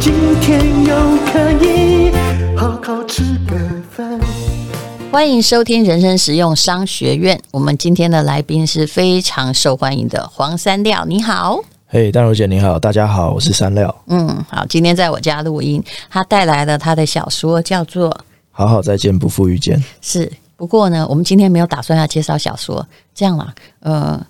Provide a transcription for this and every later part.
今天又可以好好吃个饭。欢迎收听人生实用商学院。我们今天的来宾是非常受欢迎的黄三料，你好。嘿，淡如姐你好，大家好，我是三料。嗯，好，今天在我家录音，他带来了他的小说，叫做《好好再见，不负遇见》。是，不过呢，我们今天没有打算要介绍小说，这样啦，呃，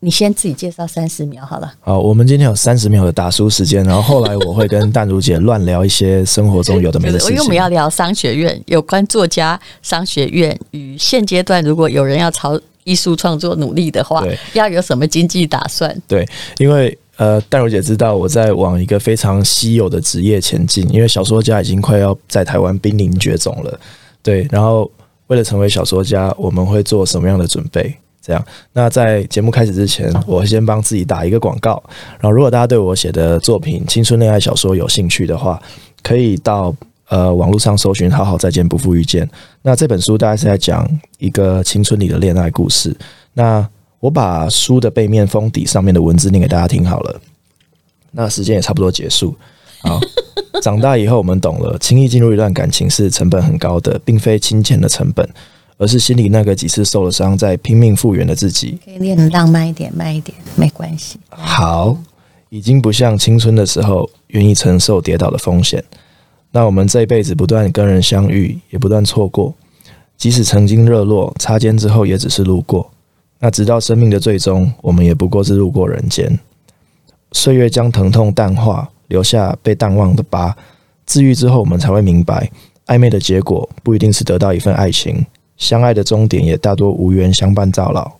你先自己介绍三十秒好了。好，我们今天有三十秒的打书时间，然后后来我会跟淡如姐乱聊一些生活中有的没的事情。因为我们要聊商学院，有关作家商学院与现阶段如果有人要朝。艺术创作努力的话，要有什么经济打算？对，因为呃，淡如姐知道我在往一个非常稀有的职业前进，因为小说家已经快要在台湾濒临绝种了。对，然后为了成为小说家，我们会做什么样的准备？这样，那在节目开始之前，我先帮自己打一个广告。然后，如果大家对我写的作品青春恋爱小说有兴趣的话，可以到。呃，网络上搜寻“好好再见，不负遇见”。那这本书大概是在讲一个青春里的恋爱故事。那我把书的背面封底上面的文字念给大家听好了。那时间也差不多结束。好，长大以后我们懂了，轻易进入一段感情是成本很高的，并非金钱的成本，而是心里那个几次受了伤在拼命复原的自己。可以练得浪漫一点，慢一点，没关系。好，已经不像青春的时候愿意承受跌倒的风险。那我们这一辈子不断跟人相遇，也不断错过，即使曾经热络，擦肩之后也只是路过。那直到生命的最终，我们也不过是路过人间。岁月将疼痛淡化，留下被淡忘的疤。治愈之后，我们才会明白，暧昧的结果不一定是得到一份爱情，相爱的终点也大多无缘相伴到老。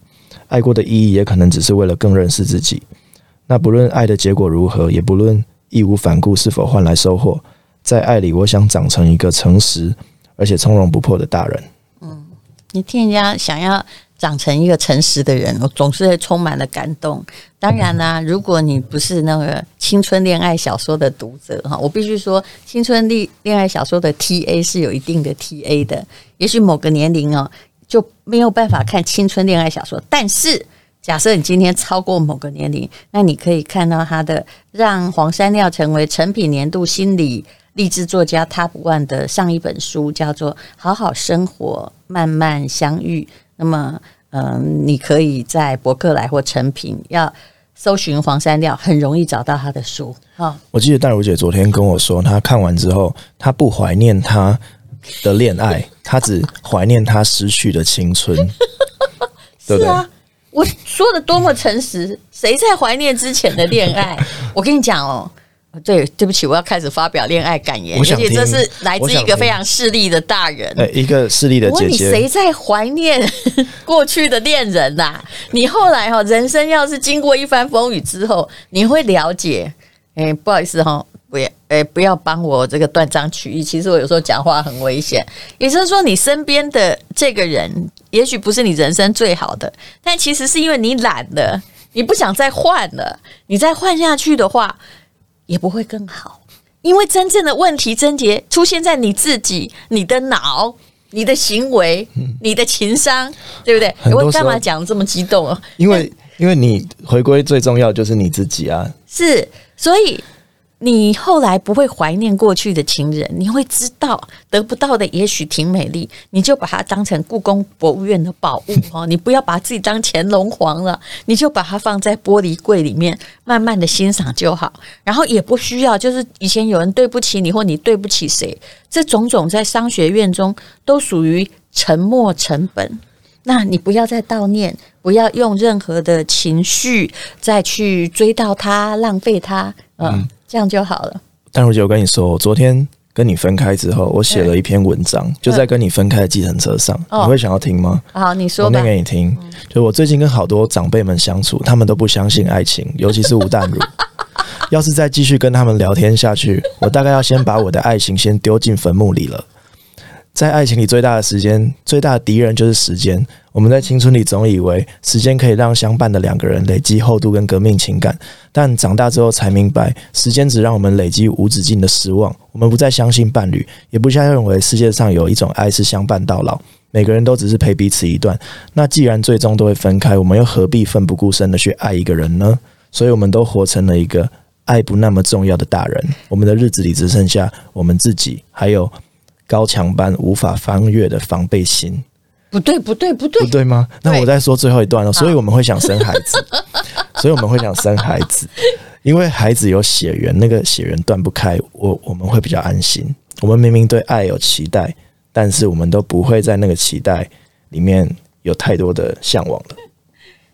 爱过的意义，也可能只是为了更认识自己。那不论爱的结果如何，也不论义无反顾是否换来收获。在爱里，我想长成一个诚实而且从容不迫的大人。嗯，你听人家想要长成一个诚实的人，我总是会充满了感动。当然啦、如果你不是那个青春恋爱小说的读者哈，我必须说，青春恋恋爱小说的 TA 是有一定的 TA 的。也许某个年龄哦，就没有办法看青春恋爱小说。但是，假设你今天超过某个年龄，那你可以看到他的让黄山料成为成品年度心理。励志作家 Top One 的上一本书叫做《好好生活，慢慢相遇》。那么，嗯、呃，你可以在博客来或成品要搜寻黄山料，很容易找到他的书。哈，我记得淡如姐昨天跟我说，她看完之后，她不怀念她的恋爱，她只怀念她失去的青春。对不对？是啊，我说的多么诚实，谁在怀念之前的恋爱？我跟你讲哦。对，对不起，我要开始发表恋爱感言，而且这是来自一个非常势利的大人，一个势利的姐姐。谁在怀念过去的恋人呐、啊？你后来哈，人生要是经过一番风雨之后，你会了解。哎，不好意思哈，不要，哎，不要帮我这个断章取义。其实我有时候讲话很危险，也就是说，你身边的这个人，也许不是你人生最好的，但其实是因为你懒了，你不想再换了，你再换下去的话。也不会更好，因为真正的问题症结出现在你自己、你的脑、你的行为、你的情商，对不对？我干嘛讲这么激动啊？因为，因为你回归最重要就是你自己啊。是，所以。你后来不会怀念过去的情人，你会知道得不到的也许挺美丽，你就把它当成故宫博物院的宝物 哦。你不要把自己当乾隆皇了，你就把它放在玻璃柜里面，慢慢的欣赏就好。然后也不需要，就是以前有人对不起你，或你对不起谁，这种种在商学院中都属于沉没成本。那你不要再悼念，不要用任何的情绪再去追悼他，浪费它，嗯。嗯这样就好了。淡如姐，我跟你说，我昨天跟你分开之后，我写了一篇文章，就在跟你分开的计程车上。你会想要听吗？好，你说吧。我念给你听。就我最近跟好多长辈们相处，他们都不相信爱情，尤其是吴淡如。要是再继续跟他们聊天下去，我大概要先把我的爱情先丢进坟墓里了。在爱情里，最大的时间，最大的敌人就是时间。我们在青春里总以为时间可以让相伴的两个人累积厚度跟革命情感，但长大之后才明白，时间只让我们累积无止境的失望。我们不再相信伴侣，也不再认为世界上有一种爱是相伴到老。每个人都只是陪彼此一段。那既然最终都会分开，我们又何必奋不顾身的去爱一个人呢？所以，我们都活成了一个爱不那么重要的大人。我们的日子里只剩下我们自己，还有高墙般无法翻越的防备心。不对，不对，不对，不对吗？那我再说最后一段了。所以我们会想生孩子，所以我们会想生孩子，因为孩子有血缘，那个血缘断不开，我我们会比较安心。我们明明对爱有期待，但是我们都不会在那个期待里面有太多的向往了。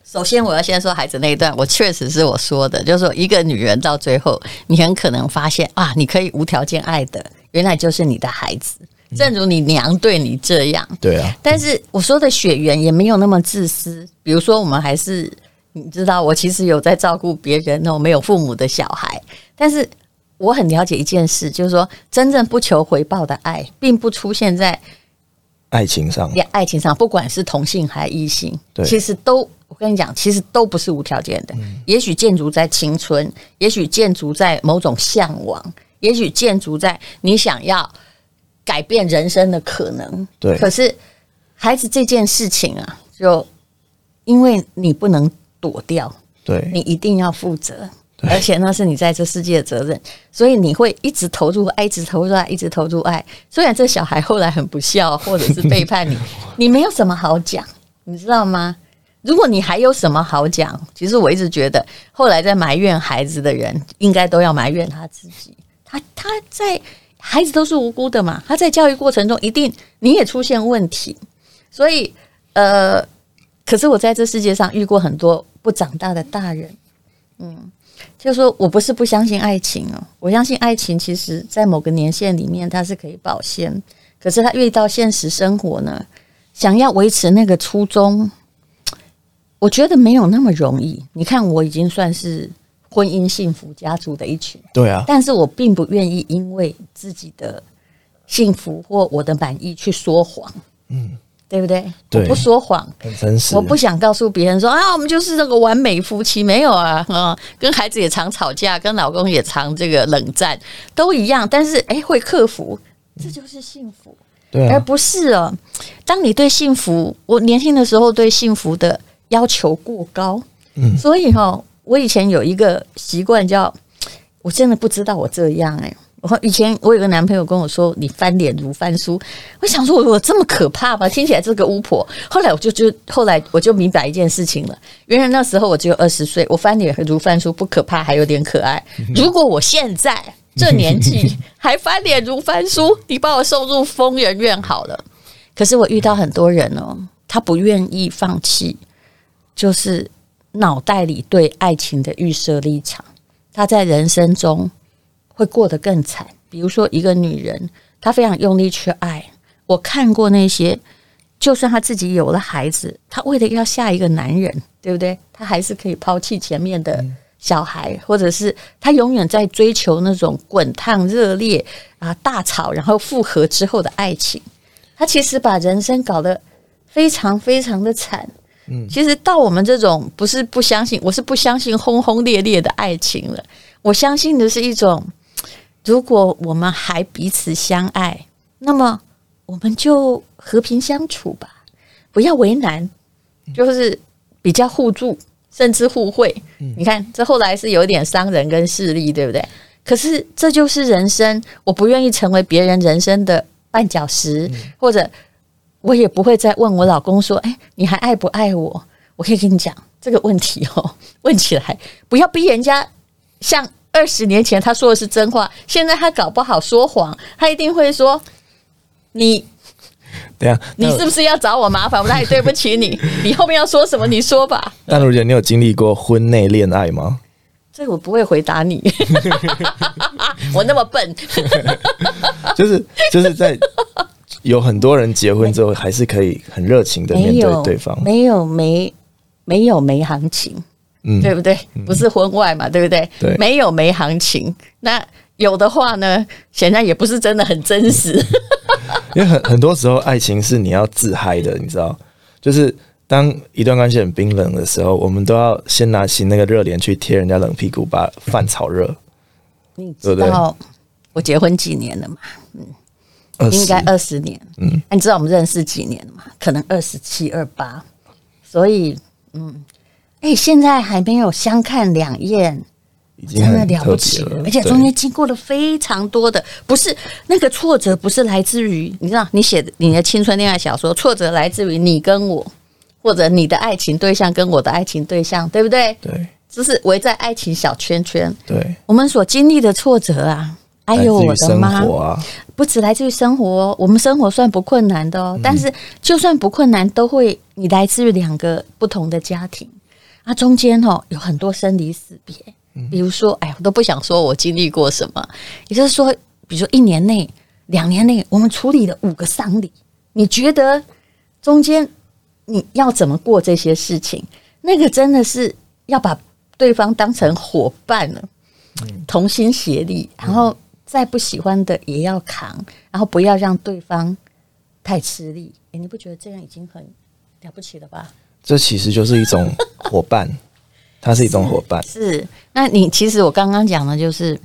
首先，我要先说孩子那一段，我确实是我说的，就是说一个女人到最后，你很可能发现啊，你可以无条件爱的，原来就是你的孩子。正如你娘对你这样，对啊。但是我说的血缘也没有那么自私。比如说，我们还是你知道，我其实有在照顾别人哦，没有父母的小孩。但是我很了解一件事，就是说，真正不求回报的爱，并不出现在爱情上。爱情上，不管是同性还异性，对，其实都我跟你讲，其实都不是无条件的。嗯。也许建筑在青春，也许建筑在某种向往，也许建筑在你想要。改变人生的可能，对。可是孩子这件事情啊，就因为你不能躲掉，对，你一定要负责，而且那是你在这世界的责任，所以你会一直投入爱，一直投入爱，一直投入爱。虽然这小孩后来很不孝，或者是背叛你，你没有什么好讲，你知道吗？如果你还有什么好讲，其实我一直觉得，后来在埋怨孩子的人，应该都要埋怨他自己。他他在。孩子都是无辜的嘛，他在教育过程中一定你也出现问题，所以呃，可是我在这世界上遇过很多不长大的大人，嗯，就说我不是不相信爱情哦，我相信爱情其实在某个年限里面它是可以保鲜，可是他遇到现实生活呢，想要维持那个初衷，我觉得没有那么容易。你看我已经算是。婚姻幸福家族的一群，对啊，但是我并不愿意因为自己的幸福或我的满意去说谎，嗯，对不对？对，我不说谎，很真实。我不想告诉别人说啊，我们就是这个完美夫妻，没有啊，啊，跟孩子也常吵架，跟老公也常这个冷战，都一样。但是哎，会克服，这就是幸福，对啊，而不是哦。当你对幸福，我年轻的时候对幸福的要求过高，嗯，所以哈、哦。我以前有一个习惯，叫我真的不知道我这样哎。我以前我有个男朋友跟我说：“你翻脸如翻书。”我想说：“我我这么可怕吗？”听起来这个巫婆。后来我就就后来我就明白一件事情了。原来那时候我只有二十岁，我翻脸如翻书不可怕，还有点可爱。如果我现在这年纪 还翻脸如翻书，你把我送入疯人院好了。可是我遇到很多人哦，他不愿意放弃，就是。脑袋里对爱情的预设立场，她在人生中会过得更惨。比如说，一个女人，她非常用力去爱。我看过那些，就算她自己有了孩子，她为了要下一个男人，对不对？她还是可以抛弃前面的小孩，或者是她永远在追求那种滚烫热烈啊、大吵然后复合之后的爱情。她其实把人生搞得非常非常的惨。嗯，其实到我们这种不是不相信，我是不相信轰轰烈烈的爱情了。我相信的是一种，如果我们还彼此相爱，那么我们就和平相处吧，不要为难，就是比较互助，甚至互惠。你看，这后来是有点伤人跟势利，对不对？可是这就是人生，我不愿意成为别人人生的绊脚石，或者。我也不会再问我老公说：“哎，你还爱不爱我？”我可以跟你讲这个问题哦，问起来不要逼人家像二十年前他说的是真话，现在他搞不好说谎，他一定会说：“你，对啊，你是不是要找我麻烦？我哪里对不起你？你后面要说什么？你说吧。”但如姐，你有经历过婚内恋爱吗？这个我不会回答你，我那么笨，就是就是在。有很多人结婚之后还是可以很热情的面对对方，没有没没有没行情，嗯，对不对？不是婚外嘛，对不对？对，没有没行情。那有的话呢，显然也不是真的很真实。因为很很多时候，爱情是你要自嗨的，你知道，就是当一段关系很冰冷的时候，我们都要先拿起那个热脸去贴人家冷屁股，把饭炒热。你知道我结婚几年了嘛？嗯。应该二十年，嗯，你知道我们认识几年了吗？可能二十七、二八，所以，嗯，哎，现在还没有相看两厌，真的了不起了，而且中间经过了非常多的，不是那个挫折，不是来自于你知道，你写的你的青春恋爱小说，挫折来自于你跟我，或者你的爱情对象跟我的爱情对象，对不对？对，就是围在爱情小圈圈，对，我们所经历的挫折啊。哎呦，我的妈！不止来自于生活，我们生活算不困难的哦。但是就算不困难，都会你来自于两个不同的家庭啊，中间哦有很多生离死别。比如说，哎，我都不想说我经历过什么。也就是说，比如说一年内、两年内，我们处理了五个丧礼。你觉得中间你要怎么过这些事情？那个真的是要把对方当成伙伴了，同心协力，然后。再不喜欢的也要扛，然后不要让对方太吃力。诶，你不觉得这样已经很了不起了吧？这其实就是一种伙伴，它是一种伙伴。是，是，那你其实我刚刚讲的，就是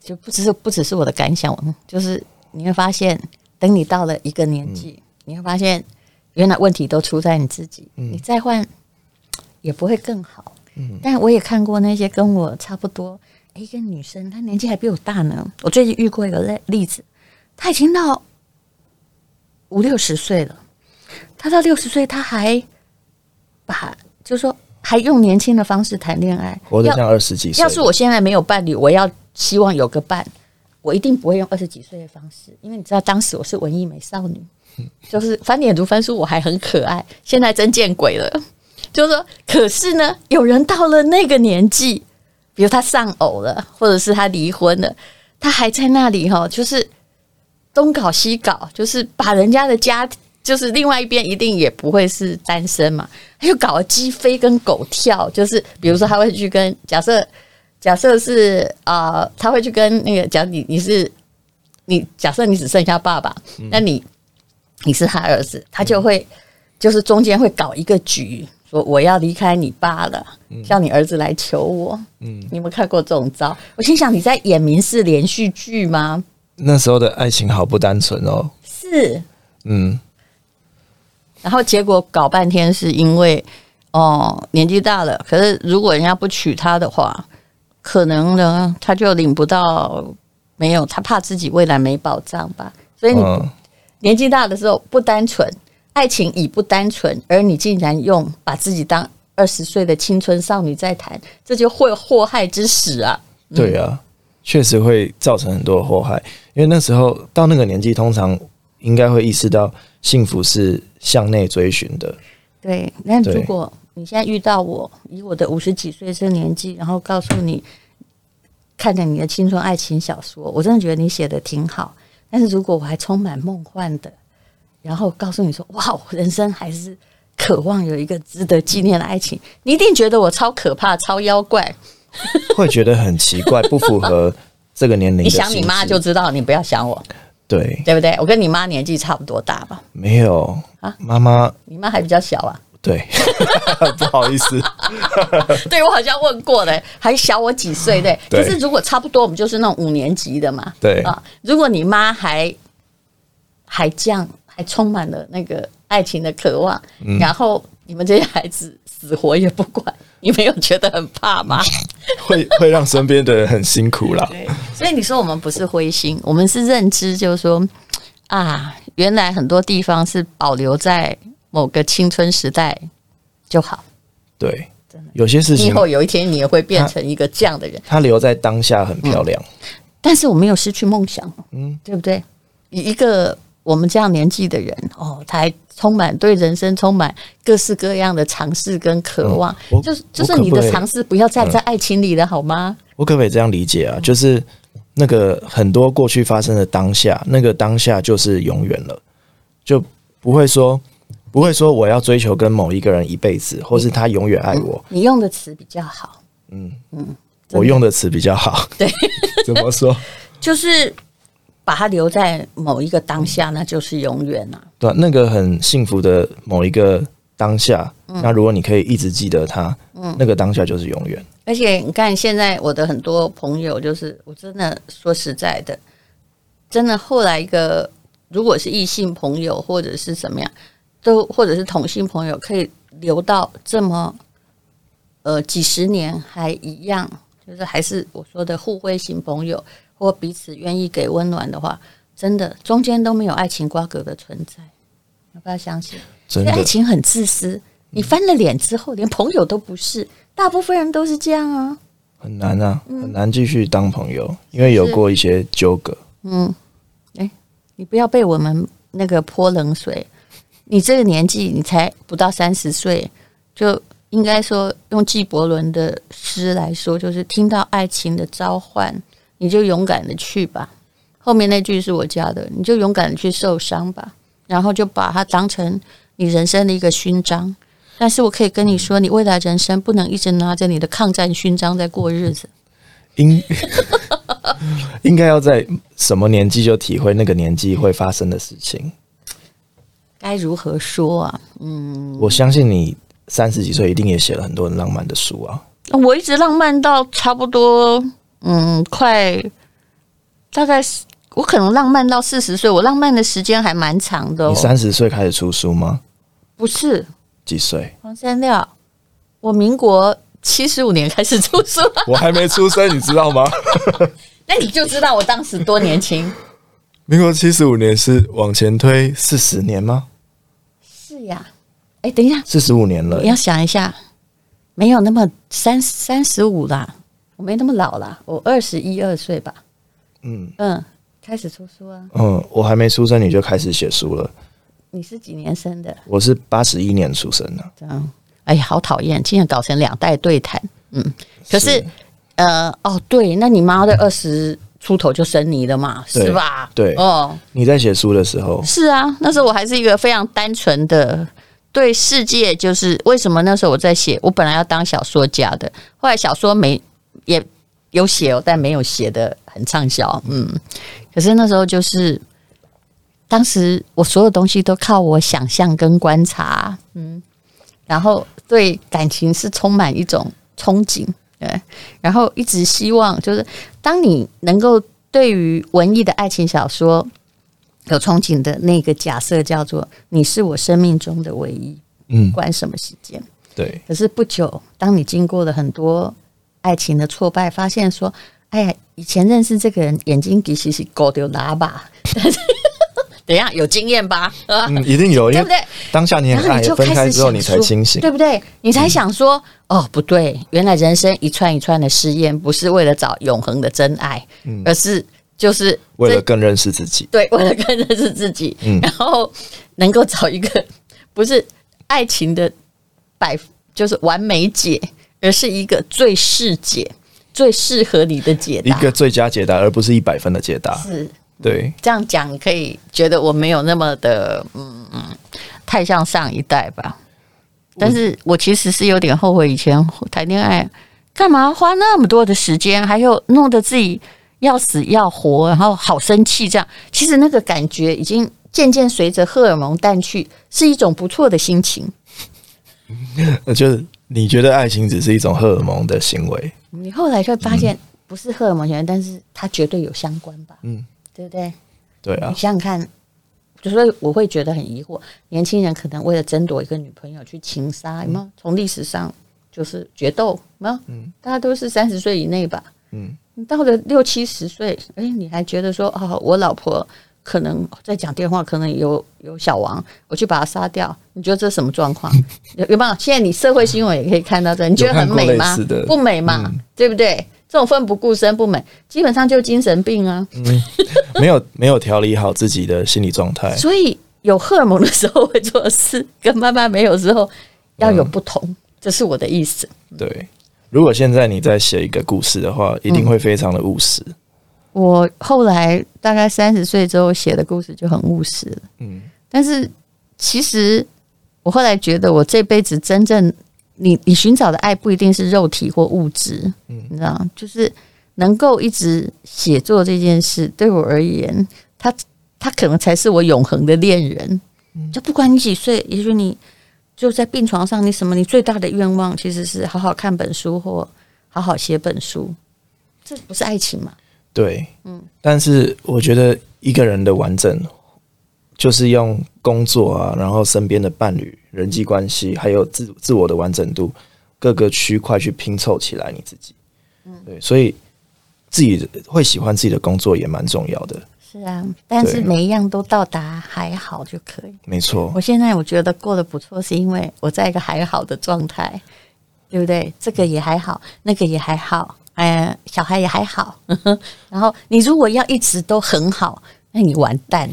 就不只是不只是我的感想，就是你会发现，等你到了一个年纪，嗯、你会发现原来问题都出在你自己。嗯、你再换也不会更好。嗯，但我也看过那些跟我差不多。一个女生，她年纪还比我大呢。我最近遇过一个例例子，她已经到五六十岁了。她到六十岁，她还把，就是说，还用年轻的方式谈恋爱，活得像二十几岁。要是我现在没有伴侣，我要希望有个伴，我一定不会用二十几岁的方式，因为你知道，当时我是文艺美少女，就是翻脸读翻书，我还很可爱。现在真见鬼了，就是说，可是呢，有人到了那个年纪。比如他丧偶了，或者是他离婚了，他还在那里哈，就是东搞西搞，就是把人家的家，就是另外一边一定也不会是单身嘛，他又搞鸡飞跟狗跳，就是比如说他会去跟假设假设是啊、他会去跟那个假如你你是你假设你只剩下爸爸，那你你是他儿子，他就会就是中间会搞一个局。说我要离开你爸了，叫你儿子来求我。嗯，你有没有看过这种招？我心想你在演民事连续剧吗？那时候的爱情好不单纯哦。是，嗯。然后结果搞半天是因为哦年纪大了，可是如果人家不娶她的话，可能呢他就领不到，没有他怕自己未来没保障吧。所以你年纪大的时候不单纯。爱情已不单纯，而你竟然用把自己当二十岁的青春少女在谈，这就会祸害之始啊！对啊，确实会造成很多祸害。因为那时候到那个年纪，通常应该会意识到幸福是向内追寻的。对，那如果你现在遇到我，以我的五十几岁这年纪，然后告诉你，看着你的青春爱情小说，我真的觉得你写的挺好。但是如果我还充满梦幻的。然后告诉你说：“哇，我人生还是渴望有一个值得纪念的爱情。”你一定觉得我超可怕、超妖怪，会觉得很奇怪，不符合 这个年龄。你想你妈就知道，你不要想我。对，对不对？我跟你妈年纪差不多大吧？没有啊，妈妈，你妈还比较小啊。对，不好意思。对，我好像问过的，还小我几岁？对，可是如果差不多，我们就是那种五年级的嘛。对啊，如果你妈还还这样。还充满了那个爱情的渴望，嗯、然后你们这些孩子死活也不管，你没有觉得很怕吗？会会让身边的人很辛苦啦。对，所以你说我们不是灰心，我们是认知，就是说啊，原来很多地方是保留在某个青春时代就好。对，有些事情，以后有一天你也会变成一个这样的人。他留在当下很漂亮，嗯、但是我没有失去梦想，嗯，对不对？以一个。我们这样年纪的人哦，他还充满对人生充满各式各样的尝试跟渴望，嗯、就是就是你的尝试不要再在爱情里了，好吗？我可不可以这样理解啊？就是那个很多过去发生的当下，那个当下就是永远了，就不会说不会说我要追求跟某一个人一辈子，或是他永远爱我。你用的词比较好。嗯嗯，我用的词比较好。对，怎么说？就是把它留在某一个当下，那就是永远啊。对，那个很幸福的某一个当下。那如果你可以一直记得它，嗯，那个当下就是永远。而且你看，现在我的很多朋友，就是我真的说实在的，真的后来一个，如果是异性朋友或者是怎么样。都或者是同性朋友可以留到这么呃几十年还一样，就是还是我说的互惠型朋友，或彼此愿意给温暖的话，真的中间都没有爱情瓜葛的存在，要不要相信？真的，爱情很自私，你翻了脸之后连朋友都不是，大部分人都是这样啊，很难啊，很难继续当朋友，因为有过一些纠葛。嗯，哎，你不要被我们那个泼冷水。你这个年纪，你才不到三十岁，就应该说用纪伯伦的诗来说，就是听到爱情的召唤，你就勇敢的去吧。后面那句是我加的，你就勇敢的去受伤吧，然后就把它当成你人生的一个勋章。但是我可以跟你说，你未来人生不能一直拿着你的抗战勋章在过日子。应 应该要在什么年纪就体会那个年纪会发生的事情。该如何说啊？嗯，我相信你三十几岁一定也写了很多很浪漫的书啊。我一直浪漫到差不多，嗯，快大概是我可能浪漫到四十岁。我浪漫的时间还蛮长的哦。你三十岁开始出书吗？不是，几岁？黄山料，我民国七十五年开始出书，我还没出生，你知道吗？那你就知道我当时多年轻。民国七十五年是往前推四十年吗？是呀，哎，等一下，四十五年了。你要想一下，没有那么三三十五啦，我没那么老啦，我二十一二岁吧。嗯嗯，开始出书啊。嗯，我还没出生你就开始写书了。你是几年生的？我是八十一年出生的。这样，哎呀，好讨厌，竟然搞成两代对谈。嗯，可是，是呃，哦，对，那你妈的二十。出头就生你了嘛，是吧？对哦，你在写书的时候是啊，那时候我还是一个非常单纯的对世界，就是为什么那时候我在写，我本来要当小说家的，后来小说没也有写哦，但没有写的很畅销，嗯。可是那时候就是当时我所有东西都靠我想象跟观察，嗯，然后对感情是充满一种憧憬。对，然后一直希望，就是当你能够对于文艺的爱情小说有憧憬的那个假设，叫做你是我生命中的唯一，嗯，不管什么时间，对。可是不久，当你经过了很多爱情的挫败，发现说，哎呀，以前认识这个人，眼睛其实是狗丢喇叭。等一下，有经验吧？嗯，一定有，对不对？当下你很爱，分开之后你才清醒，对不对？你才想说，嗯、哦，不对，原来人生一串一串的试验，不是为了找永恒的真爱，嗯、而是就是为了更认识自己。对，为了更认识自己，嗯、然后能够找一个不是爱情的百，就是完美解，而是一个最适解、最适合你的解答，一个最佳解答，而不是一百分的解答。是。对，这样讲可以觉得我没有那么的，嗯嗯，太像上一代吧。但是我其实是有点后悔以前谈恋爱，干嘛花那么多的时间，还有弄得自己要死要活，然后好生气。这样其实那个感觉已经渐渐随着荷尔蒙淡去，是一种不错的心情。就是你觉得爱情只是一种荷尔蒙的行为，你后来会发现不是荷尔蒙行为，但是它绝对有相关吧？嗯。对不对？对啊，你想想看，就所以我会觉得很疑惑，年轻人可能为了争夺一个女朋友去情杀，有没有？从历史上就是决斗，有没有？嗯，大家都是三十岁以内吧？嗯，你到了六七十岁，哎，你还觉得说，哦，我老婆可能在讲电话，可能有有小王，我去把他杀掉，你觉得这是什么状况？有有没有？现在你社会新闻也可以看到这，你觉得很美吗？不美嘛，嗯、对不对？这种奋不顾身不美，基本上就是精神病啊！嗯，没有没有调理好自己的心理状态，所以有荷尔蒙的时候会做事，跟妈妈没有时候要有不同，嗯、这是我的意思。对，如果现在你在写一个故事的话，一定会非常的务实。嗯、我后来大概三十岁之后写的故事就很务实了。嗯，但是其实我后来觉得，我这辈子真正你你寻找的爱不一定是肉体或物质，嗯，你知道，就是能够一直写作这件事，对我而言，他他可能才是我永恒的恋人。就不管你几岁，也许你就在病床上，你什么？你最大的愿望其实是好好看本书或好好写本书，这不是爱情吗？对，嗯。但是我觉得一个人的完整，就是用工作啊，然后身边的伴侣、人际关系，还有自自我的完整度，各个区块去拼凑起来你自己。嗯，对，所以自己会喜欢自己的工作也蛮重要的。是啊，但是每一样都到达还好就可以。没错，我现在我觉得过得不错，是因为我在一个还好的状态，对不对？这个也还好，那个也还好，哎，小孩也还好。然后你如果要一直都很好，那你完蛋。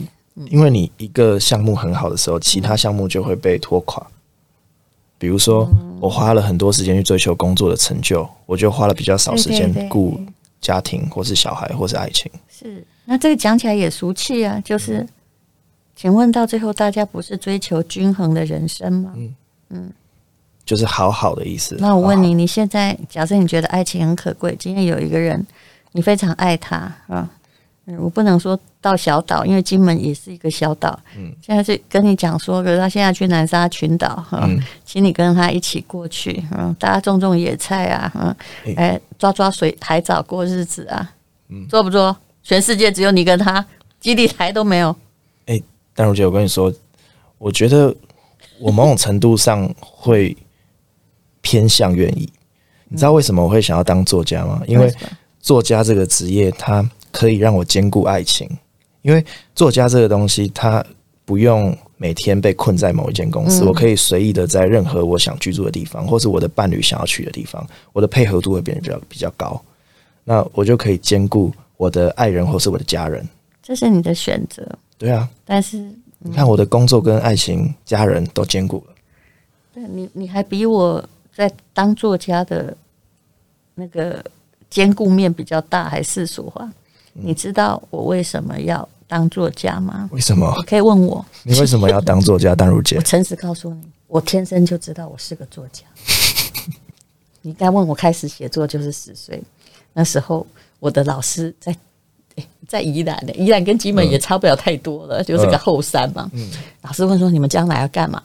因为你一个项目很好的时候，其他项目就会被拖垮。比如说，我花了很多时间去追求工作的成就，我就花了比较少时间顾家庭，或是小孩，或是爱情。是。那这个讲起来也俗气啊，就是，请问到最后，大家不是追求均衡的人生吗？嗯嗯，就是好好的意思。那我问你，你现在假设你觉得爱情很可贵，今天有一个人，你非常爱他啊，嗯，我不能说到小岛，因为金门也是一个小岛。嗯，现在是跟你讲说，可是他现在去南沙群岛哈，请你跟他一起过去，嗯，大家种种野菜啊，嗯，哎，抓抓水海藻过日子啊，嗯，做不做？全世界只有你跟他，基地台都没有。哎、欸，淡如姐，我跟你说，我觉得我某种程度上会偏向愿意。你知道为什么我会想要当作家吗？因为作家这个职业，它可以让我兼顾爱情。因为作家这个东西，它不用每天被困在某一间公司，我可以随意的在任何我想居住的地方，或是我的伴侣想要去的地方，我的配合度会变得比较比较高。那我就可以兼顾。我的爱人或是我的家人，这是你的选择。对啊，但是、嗯、你看，我的工作跟爱情、家人都兼顾了。对你，你还比我在当作家的那个兼顾面比较大，还是俗话？你知道我为什么要当作家吗？为什么？你可以问我，你为什么要当作家？淡如姐，我诚实告诉你，我天生就知道我是个作家。你该问我开始写作就是十岁，那时候。我的老师在 在宜兰的宜兰跟金门也差不了太多了，嗯、就是个后山嘛。嗯、老师问说：“你们将来要干嘛？”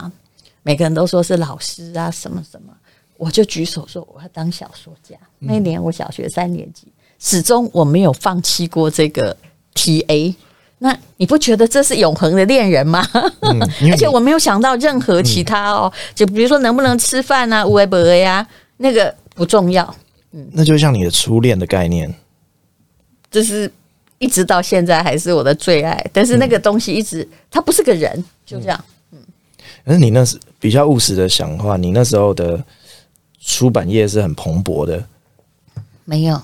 每个人都说是老师啊，什么什么。我就举手说：“我要当小说家。嗯”那年我小学三年级，始终我没有放弃过这个 TA。那你不觉得这是永恒的恋人吗？嗯、而且我没有想到任何其他哦，嗯、就比如说能不能吃饭啊，微博呀，那个不重要。嗯，那就像你的初恋的概念。就是一直到现在还是我的最爱，但是那个东西一直它不是个人，就这样。嗯，可是你那时比较务实的想的话，你那时候的出版业是很蓬勃的。没有，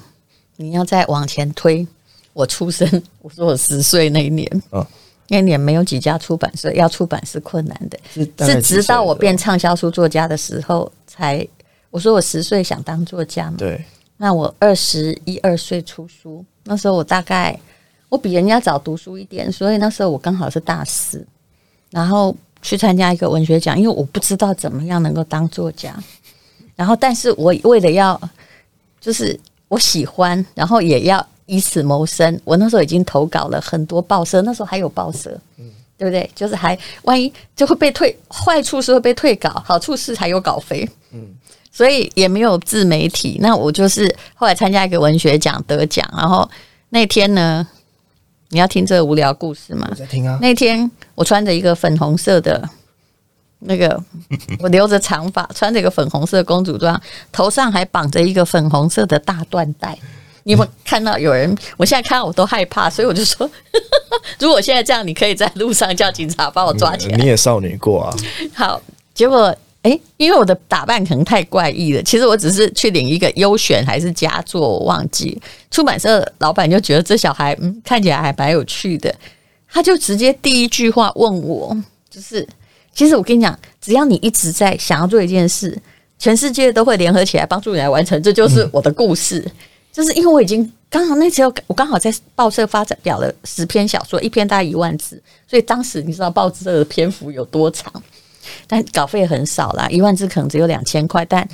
你要再往前推，我出生，我说我十岁那一年，嗯，那一年没有几家出版社，要出版是困难的，是直到我变畅销书作家的时候才。我说我十岁想当作家嘛，对。那我二十一二岁出书，那时候我大概我比人家早读书一点，所以那时候我刚好是大四，然后去参加一个文学奖，因为我不知道怎么样能够当作家，然后但是我为了要就是我喜欢，然后也要以此谋生，我那时候已经投稿了很多报社，那时候还有报社，嗯，对不对？就是还万一就会被退，坏处是会被退稿，好处是还有稿费，嗯。所以也没有自媒体，那我就是后来参加一个文学奖得奖，然后那天呢，你要听这个无聊故事吗？在听啊。那天我穿着一个粉红色的，那个我留着长发，穿着一个粉红色公主装，头上还绑着一个粉红色的大缎带。你有没有看到有人？我现在看到我都害怕，所以我就说，如果现在这样，你可以在路上叫警察把我抓起来。你也少女过啊？好，结果。诶，因为我的打扮可能太怪异了。其实我只是去领一个优选还是佳作，我忘记。出版社老板就觉得这小孩嗯看起来还蛮有趣的，他就直接第一句话问我，就是其实我跟你讲，只要你一直在想要做一件事，全世界都会联合起来帮助你来完成。这就是我的故事，嗯、就是因为我已经刚好那时候我刚好在报社发表了十篇小说，一篇大概一万字，所以当时你知道报纸的篇幅有多长。但稿费很少啦，一万字可能只有两千块，但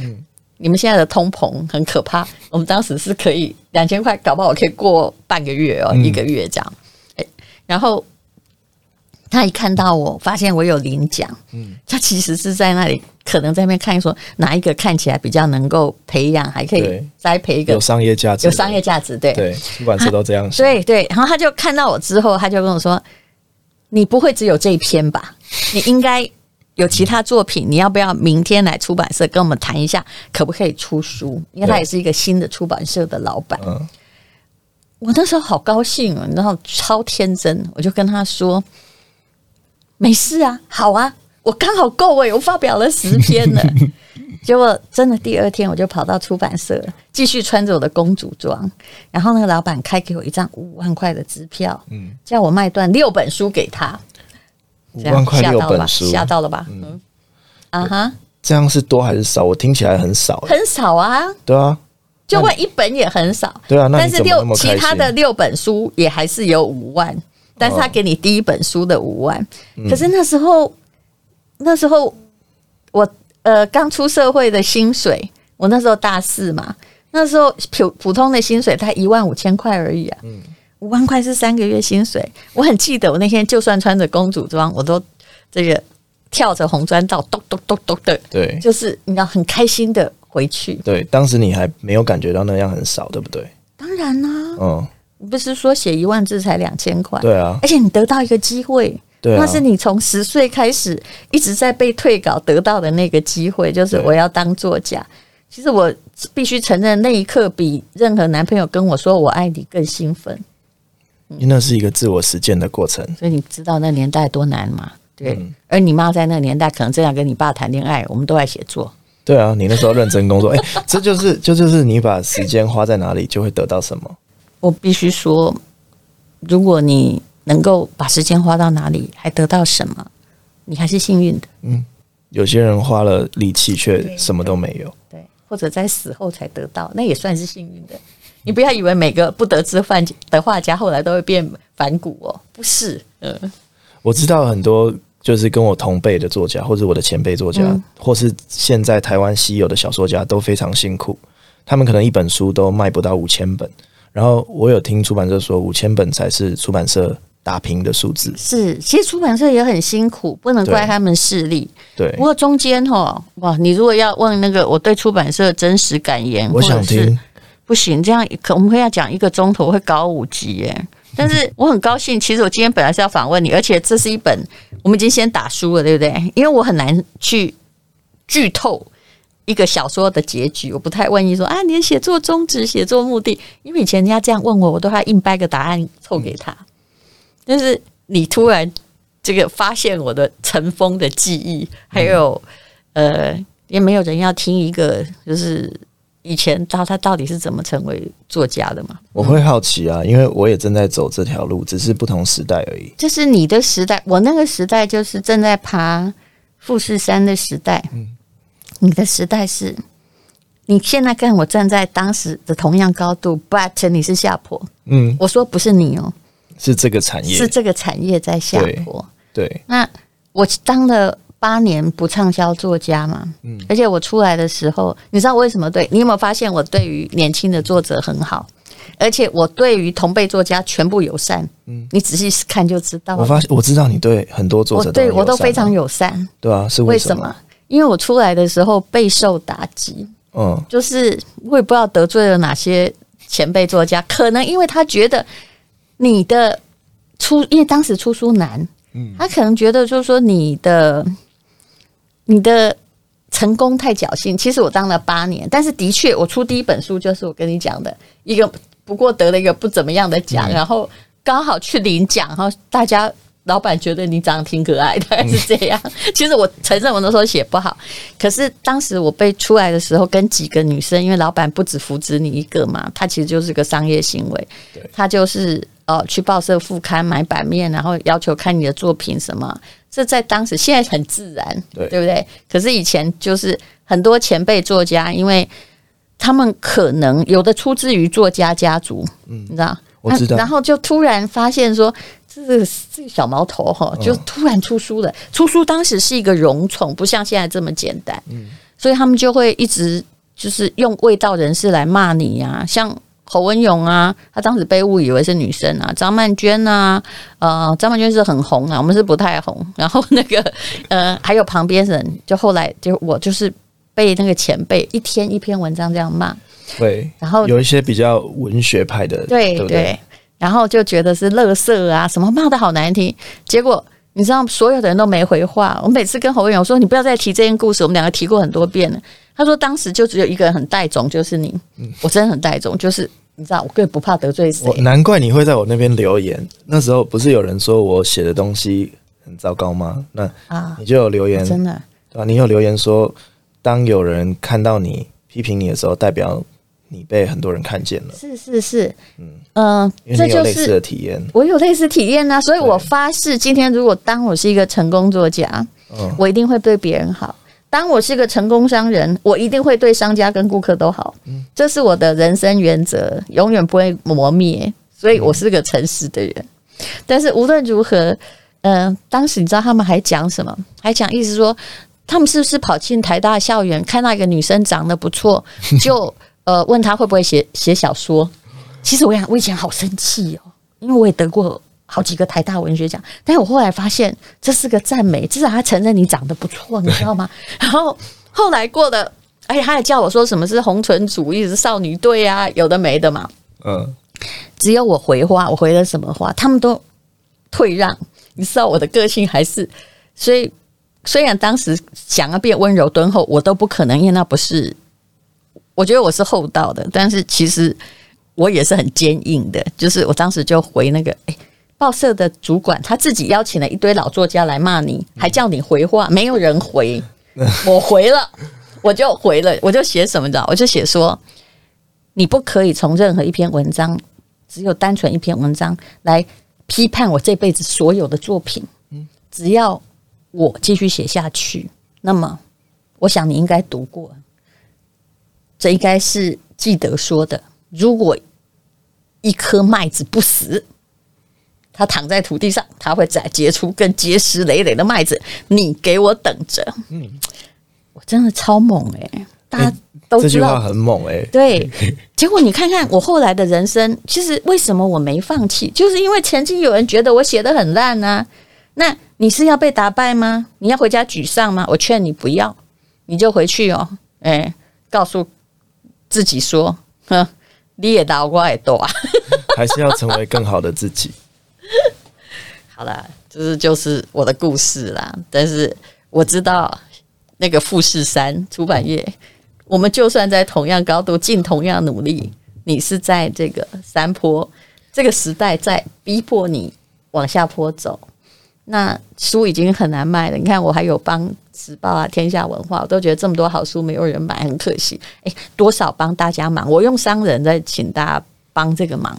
你们现在的通膨很可怕，我们当时是可以两千块，搞不好我可以过半个月哦，一个月这样。哎，然后。他一看到我，发现我有领奖，嗯，他其实是在那里，可能在那边看说哪一个看起来比较能够培养，还可以栽培一个有商业价值，有商业价值，对对，出版社都这样，对对。然后他就看到我之后，他就跟我说：“你不会只有这一篇吧？你应该有其他作品，你要不要明天来出版社跟我们谈一下，可不可以出书？因为他也是一个新的出版社的老板。”嗯，我那时候好高兴哦，然后超天真，我就跟他说。没事啊，好啊，我刚好够哎，我发表了十篇了。结果真的第二天我就跑到出版社，继续穿着我的公主装。然后那个老板开给我一张五万块的支票，嗯，叫我卖断六本书给他。五万块六本书，吓到了吧？嗯，啊哈，这样是多还是少？我听起来很少，很少啊。对啊，就卖一本也很少。对啊，但是六其他的六本书也还是有五万。但是他给你第一本书的五万，可是那时候，那时候我呃刚出社会的薪水，我那时候大四嘛，那时候普普通的薪水才一万五千块而已啊，五万块是三个月薪水。我很记得我那天就算穿着公主装，我都这个跳着红砖道，咚咚咚咚的，对，就是你知道很开心的回去。对，当时你还没有感觉到那样很少，对不对？当然啦，嗯。不是说写一万字才两千块，对啊，而且你得到一个机会，对啊，那是你从十岁开始一直在被退稿得到的那个机会，就是我要当作家。其实我必须承认，那一刻比任何男朋友跟我说我爱你更兴奋，因为那是一个自我实践的过程。所以你知道那年代多难吗？对，嗯、而你妈在那个年代可能这样跟你爸谈恋爱，我们都在写作。对啊，你那时候认真工作，哎、欸，这就是就就是你把时间花在哪里，就会得到什么。我必须说，如果你能够把时间花到哪里，还得到什么，你还是幸运的。嗯，有些人花了力气却什么都没有，对，对，或者在死后才得到，那也算是幸运的。你不要以为每个不得志范的画家后来都会变反骨哦，不是。嗯，我知道很多就是跟我同辈的作家，或者我的前辈作家，嗯、或是现在台湾稀有的小说家，都非常辛苦。他们可能一本书都卖不到五千本。然后我有听出版社说，五千本才是出版社打平的数字。是，其实出版社也很辛苦，不能怪他们势利。对，不过中间哈，哇，你如果要问那个我对出版社的真实感言，我想听。不行，这样可我们会要讲一个钟头，会搞五集耶。但是我很高兴，其实我今天本来是要访问你，而且这是一本我们已经先打书了，对不对？因为我很难去剧透。一个小说的结局，我不太愿意说啊，你的写作宗旨、写作目的，因为以前人家这样问我，我都还硬掰个答案凑给他。但是你突然这个发现我的尘封的记忆，还有呃，也没有人要听一个，就是以前到他到底是怎么成为作家的嘛？我会好奇啊，因为我也正在走这条路，只是不同时代而已。就是你的时代，我那个时代就是正在爬富士山的时代。嗯。你的时代是，你现在跟我站在当时的同样高度，but 你是下坡。嗯，我说不是你哦，是这个产业，是这个产业在下坡。对，对，那我当了八年不畅销作家嘛，嗯，而且我出来的时候，你知道我为什么对？你有没有发现我对于年轻的作者很好，而且我对于同辈作家全部友善。嗯，你仔细看就知道。我发现我知道你对很多作者我对我都非常友善。对啊，是为什么？因为我出来的时候备受打击，嗯，就是我也不知道得罪了哪些前辈作家，可能因为他觉得你的出，因为当时出书难，嗯，他可能觉得就是说你的你的成功太侥幸。其实我当了八年，但是的确我出第一本书就是我跟你讲的一个不过得了一个不怎么样的奖，嗯，然后刚好去领奖，然后大家。老板觉得你长得挺可爱的，还是这样。其实我承认我那时候写不好，可是当时我被出来的时候，跟几个女生，因为老板不止扶持你一个嘛，他其实就是个商业行为。他就是哦，去报社副刊买版面，然后要求看你的作品什么。这在当时现在很自然，对，对不对？可是以前就是很多前辈作家，因为他们可能有的出自于作家家族，嗯，你知道，我知道。然后就突然发现说。这个这个小毛头哈，就突然出书了。出书当时是一个荣宠，不像现在这么简单。嗯所以他们就会一直就是用味道人士来骂你呀、啊，像侯文勇啊，他当时被误以为是女生啊，张曼娟啊，呃，张曼娟是很红啊，我们是不太红。然后那个呃，还有旁边人，就后来就我就是被那个前辈一天一篇文章这样骂。对，然后有一些比较文学派的，对对？然后就觉得是垃圾啊，什么骂的好难听。结果你知道，所有的人都没回话。我每次跟侯文咏说：“你不要再提这件故事。”我们两个提过很多遍了。他说：“当时就只有一个人很带种，就是你。嗯”我真的很带种，就是你知道，我根本不怕得罪谁。难怪你会在我那边留言。那时候不是有人说我写的东西很糟糕吗？那啊，你就有留言，真的对吧？你有留言说，当有人看到你批评你的时候，代表。你被很多人看见了，是是是，嗯嗯，这就是类似的体验。我有类似体验啊，所以我发誓，今天如果当我是一个成功作家，嗯，我一定会对别人好；当我是一个成功商人，我一定会对商家跟顾客都好。嗯，这是我的人生原则，永远不会磨灭。所以我是个诚实的人。嗯，但是无论如何，嗯，呃，当时你知道他们还讲什么？还讲意思说，他们是不是跑进台大校园，看到一个女生长得不错，就。呃，问他会不会写写小说？其实我想，我以前好生气哦，因为我也得过好几个台大文学奖，但是我后来发现这是个赞美，至少他承认你长得不错，你知道吗？然后后来过的，而且他还叫我说什么是红唇主义，是少女队啊，有的没的嘛。嗯，只有我回话，我回了什么话，他们都退让。你知道我的个性还是，所以虽然当时想要变温柔敦厚，我都不可能，因为那不是。我觉得我是厚道的，但是其实我也是很坚硬的。就是我当时就回那个，哎，报社的主管他自己邀请了一堆老作家来骂你，还叫你回话，没有人回，我回了，我就回了，我就写什么的，我就写说，你不可以从任何一篇文章，只有单纯一篇文章来批判我这辈子所有的作品。只要我继续写下去，那么我想你应该读过。这应该是记得说的。如果一颗麦子不死，它躺在土地上，它会再结出更结实累累的麦子。你给我等着。嗯，我真的超猛哎、欸！大家都知道、欸、这句话很猛哎、欸。对，结果你看看我后来的人生，其实为什么我没放弃？就是因为曾经有人觉得我写的很烂呢、啊。那你是要被打败吗？你要回家沮丧吗？我劝你不要，你就回去哦。哎，告诉。自己说，哼，你也大，我也大，还是要成为更好的自己。好啦，这是就是我的故事啦。但是我知道，那个富士山出版业，我们就算在同样高度，尽同样努力，你是在这个山坡这个时代在逼迫你往下坡走。那书已经很难卖了。你看，我还有帮。时报啊，天下文化，我都觉得这么多好书没有人买，很可惜。诶，多少帮大家忙，我用商人在请大家帮这个忙。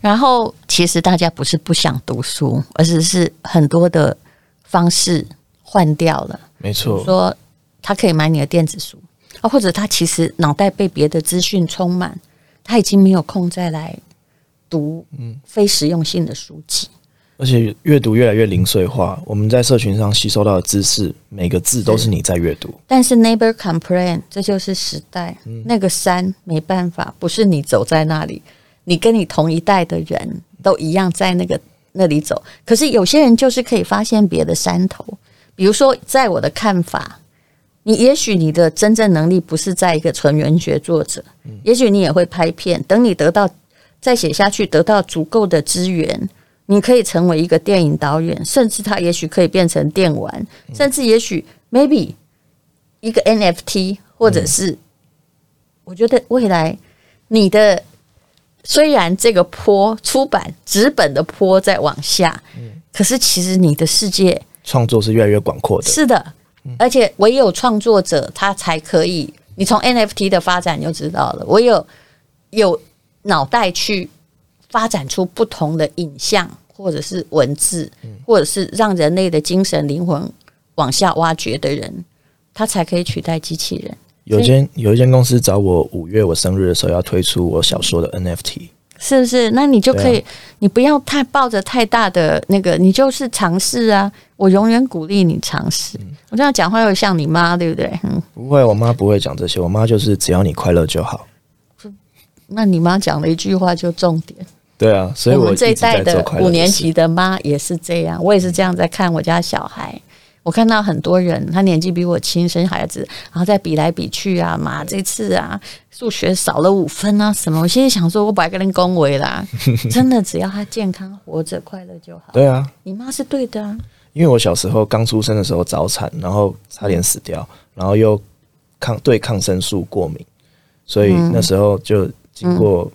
然后，其实大家不是不想读书，而是是很多的方式换掉了。没错，说他可以买你的电子书啊，或者他其实脑袋被别的资讯充满，他已经没有空再来读嗯非实用性的书籍。而且阅读越来越零碎化，我们在社群上吸收到的知识，每个字都是你在阅读。但是 neighbor complain，这就是时代。嗯、那个山没办法，不是你走在那里，你跟你同一代的人都一样在那个那里走。可是有些人就是可以发现别的山头。比如说，在我的看法，你也许你的真正能力不是在一个纯文学作者，嗯、也许你也会拍片。等你得到再写下去，得到足够的资源。你可以成为一个电影导演，甚至他也许可以变成电玩，甚至也许 maybe 一个 NFT，或者是我觉得未来你的虽然这个坡出版纸本的坡在往下，可是其实你的世界创作是越来越广阔的。是的，而且唯有创作者他才可以。你从 NFT 的发展就知道了，我有有脑袋去。发展出不同的影像，或者是文字，或者是让人类的精神灵魂往下挖掘的人，他才可以取代机器人。有间有一间公司找我，五月我生日的时候要推出我小说的 NFT。是不是？那你就可以，啊、你不要太抱着太大的那个，你就是尝试啊！我永远鼓励你尝试。嗯、我这样讲话又像你妈，对不对？嗯，不会，我妈不会讲这些。我妈就是只要你快乐就好。那你妈讲了一句话就重点。对啊，所以我，这一代的五年级的妈也是这样，嗯、我也是这样在看我家小孩。我看到很多人，他年纪比我轻，生孩子，然后再比来比去啊，妈这次啊，数学少了五分啊，什么？我现在想说，我不爱跟人恭维啦，真的，只要他健康活着，快乐就好。对啊，你妈是对的啊。因为我小时候刚出生的时候早产，然后差点死掉，然后又抗对抗生素过敏，所以那时候就经过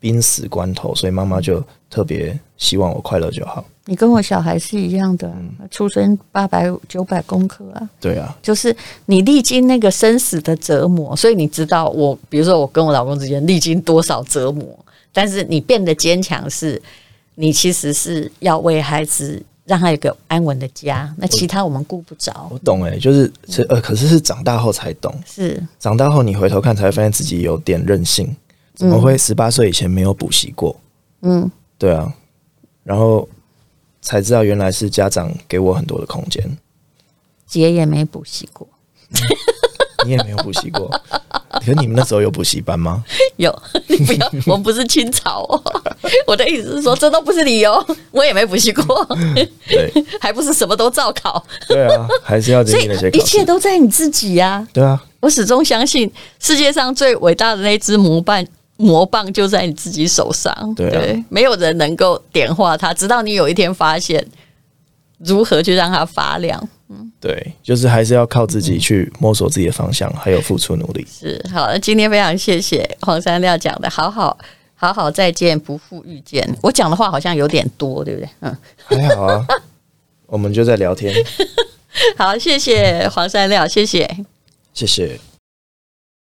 濒死关头，所以妈妈就特别希望我快乐就好。你跟我小孩是一样的，出生八百九百公克啊。对啊，就是你历经那个生死的折磨，所以你知道我，比如说我跟我老公之间历经多少折磨，但是你变得坚强，是你其实是要为孩子让他有个安稳的家，那其他我们顾不着。我懂哎、欸，就是是呃，可是是长大后才懂，是。长大后你回头看才会发现自己有点任性，怎么会十八岁以前没有补习过？嗯，对啊，然后。才知道原来是家长给我很多的空间。姐也没补习过，你也没有补习过。可是你们那时候有补习班吗？有，你不要，我们不是清朝哦。我的意思是说，这都不是理由。我也没补习过，对，还不是什么都照考。对啊，还是要经历那些。一切都在你自己呀。对啊，我始终相信世界上最伟大的那只魔棒。魔棒就在你自己手上，对，啊、对，没有人能够点化它，直到你有一天发现如何去让它发亮。嗯，对，就是还是要靠自己去摸索自己的方向，还有付出努力。是好，今天非常谢谢黄山料讲的，好好好好再见，不负遇见。我讲的话好像有点多，对不对？嗯，还好啊，我们就在聊天。好，谢谢黄山料，谢谢，谢谢。